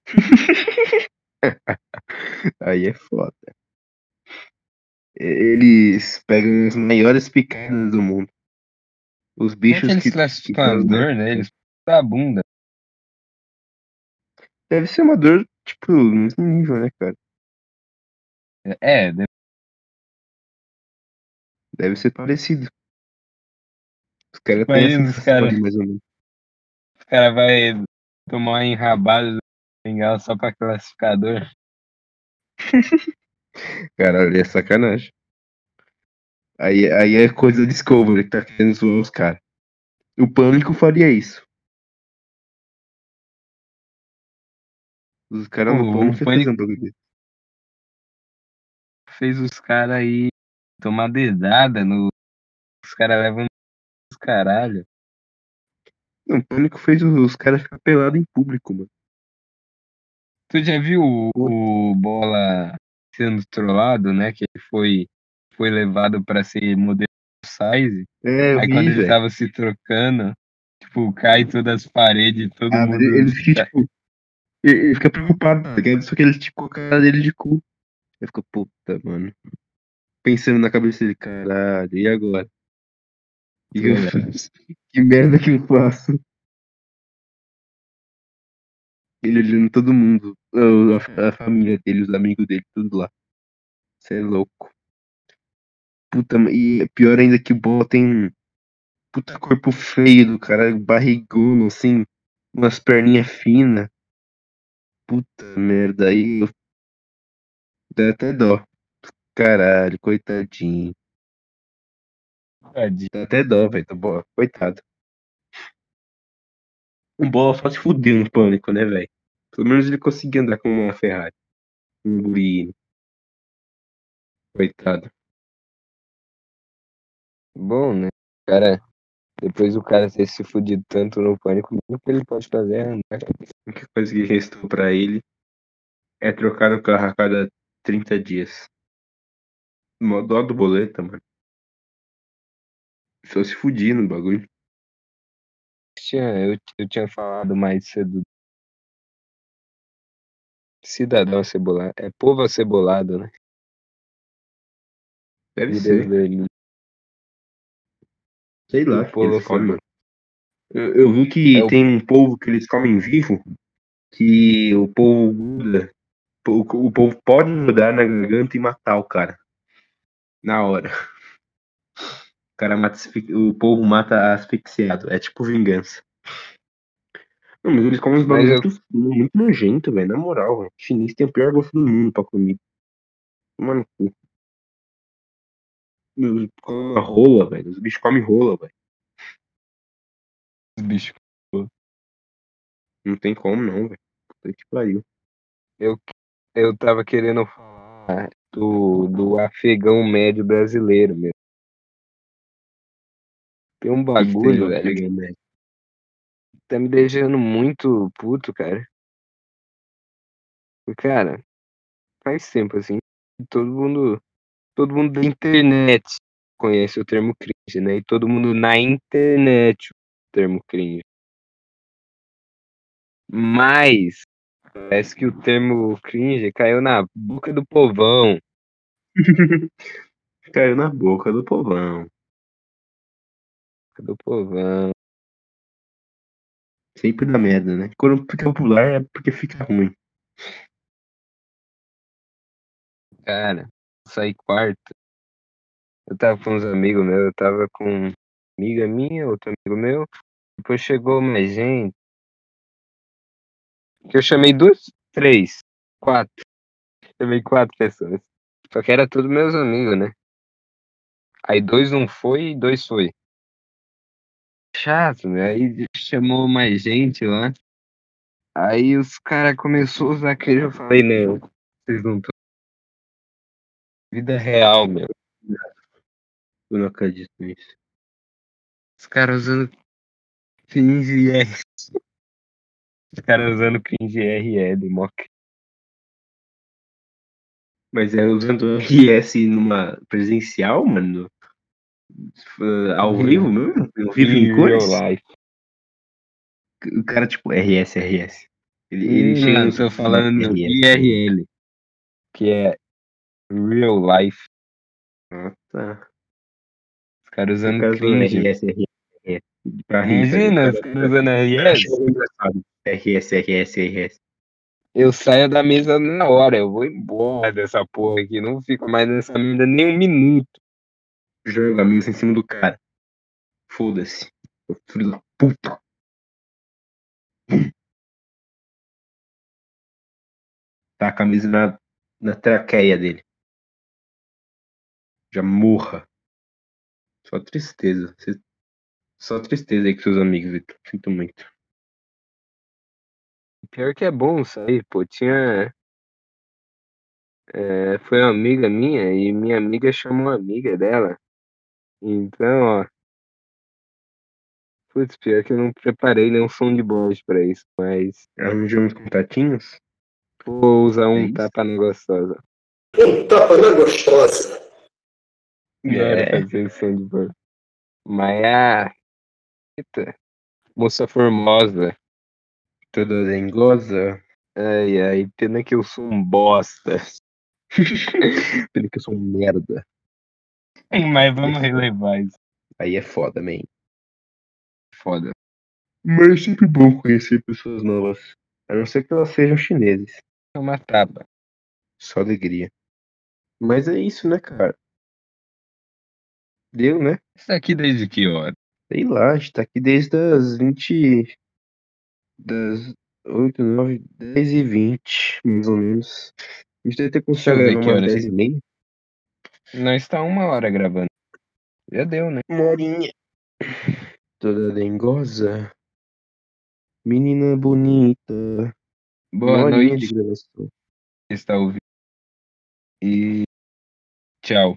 Aí é foda. Eles pegam as maiores picadas do mundo. Os é bichos que eles que. classificam que as fazem- dor, né? Eles da bunda. Deve ser uma dor, tipo, no mesmo nível, né, cara? É, deve- Deve ser parecido. Os caras têm os sensação cara- ali, mais ou menos. o cara vai tomar uma enrabada do bengala só pra classificador. Caralho, é sacanagem. Aí, aí é coisa de Discovery que tá querendo zoar os caras. O Pânico faria isso. Os caras no O- Pânico o iam Pânico- fazer um bagulho desse. Fez os caras aí tomar dedada no. Os caras levam os caralho. Não, o Pânico fez os, os caras ficar pelados em público, mano. Tu já viu o, o Bola sendo trollado, né? Que ele foi, foi levado pra ser modelo size. É, Aí vi, quando ele tava se trocando, tipo, cai todas as paredes, todo Ah, mundo. ele, fica, tipo. Ele, fica preocupado, tá ligado? Só que ele, tipo, a cara dele de cu. Ele fica, puta, mano. Pensando na cabeça dele, caralho, e agora? Que eu faço? Que merda que eu faço? Ele olhando todo mundo, a, a família dele, os amigos dele, tudo lá. Você é louco. Puta, e pior ainda que o Bola tem um puta corpo feio do cara, barrigudo, assim, umas perninhas finas. Puta merda, aí eu... dá até dó. Caralho, coitadinho. Tadinho. Dá até dó, velho, tá bom, coitado. O Bola só se fudeu no pânico, né, velho? Pelo menos ele conseguia andar com uma Ferrari. Um Lamborghini. Coitado. Bom, né? Cara, depois do cara ter se fudido tanto no pânico, o que ele pode fazer é andar. A única coisa que restou pra ele é trocar o carro a cada 30 dias. Mó dó do boleta, mano. Só se fudir no bagulho. Tinha, eu, eu tinha falado mais cedo. Cidadão cebolado. É povo acebolado, né? Deve ser. Sei lá. O o povo mano. Eu, eu vi que É o- tem um polvo que eles comem vivo, que o povo muda. O, o povo pode mudar na garganta e matar o cara. Na hora. O cara mata, o povo mata asfixiado. É tipo vingança. Não, mas eles comem uns Mas bagulho eu- muito, muito nojento, velho. Na moral, velho. Chinês tem o pior gosto do mundo pra comer. Mano, rola, velho. Os bichos comem rola, velho. Os bichos. Não tem como, não, velho. Puta que pariu. Eu tava querendo falar do, do afegão médio brasileiro mesmo. Tem um bagulho, Tem, velho, que tá me deixando muito puto, cara. Cara, faz tempo assim, todo mundo, todo mundo da internet conhece o termo cringe, né? E todo mundo na internet o termo cringe. Mas parece que o termo cringe caiu na boca do povão. Caiu na boca do povão. Do povão. Sempre dá merda, né? Quando fica popular é porque fica ruim. Cara, saí quarta. Eu tava com uns amigos meus, eu tava com amiga minha, outro amigo meu. Depois chegou mais gente. Eu chamei duas, três, quatro. Chamei quatro pessoas. Só que era tudo meus amigos, né? Aí dois não foi e dois foi. Chato, né? Aí chamou mais gente lá. Aí os caras começaram a usar aquele. Eu falei, não, vocês não estão. Vida real, meu. Eu não acredito nisso. Os caras usando cringe R. Os caras usando cringe RL, mock. Mas é usando RS numa presencial, mano? Uh, Ao Sim. vivo mesmo? Ao vivo em cores? O cara, tipo, RS, RS. Ele, ele chega no tô falando. IRL. Que é real life. Ah, tá. Os caras usando cara cringe. RS, RS. Pra Imagina, os caras usando RS. RS, RS, RS. Eu saio da mesa na hora, eu vou embora dessa porra aqui. Não fico mais nessa merda nem um minuto. Joga amigos em cima do cara. Foda-se. Filho da puta. Tá a camisa na, na traqueia dele. Já morra. Só tristeza. Só tristeza aí com seus amigos, Vitor. Sinto muito. Pior que é bom sair, pô. Tinha. é, foi uma amiga minha e minha amiga chamou uma amiga dela. Então, ó. Putz, pior que eu não preparei nenhum som de voz pra isso, mas Arranjou uns contatinhos? vou usar É um isso? tapa na gostosa. Um tapa na gostosa. Hora É. fazer esse som de voz. Mas a. Eita. Moça formosa. Toda dengosa. Ai, ai, pena que eu sou um bosta. Pena que eu sou um merda. Mas vamos relevar isso. Aí é foda, man. Foda. Mas é sempre bom conhecer pessoas novas. A não ser que elas sejam chineses. É uma tapa. Só alegria. Mas é isso, né, cara? Deu, né? Isso tá aqui desde que hora? Sei lá, a gente tá aqui desde as 20. Das 8, 9, 10 e 20, mais ou menos. A gente deve ter conseguido ver gravar que umas horas. 10 e meia. Nós tá uma hora gravando. Já deu, né? Uma horinha. Toda dengosa. Menina bonita. Boa uma noite, de gravação. quem está ouvindo. E tchau.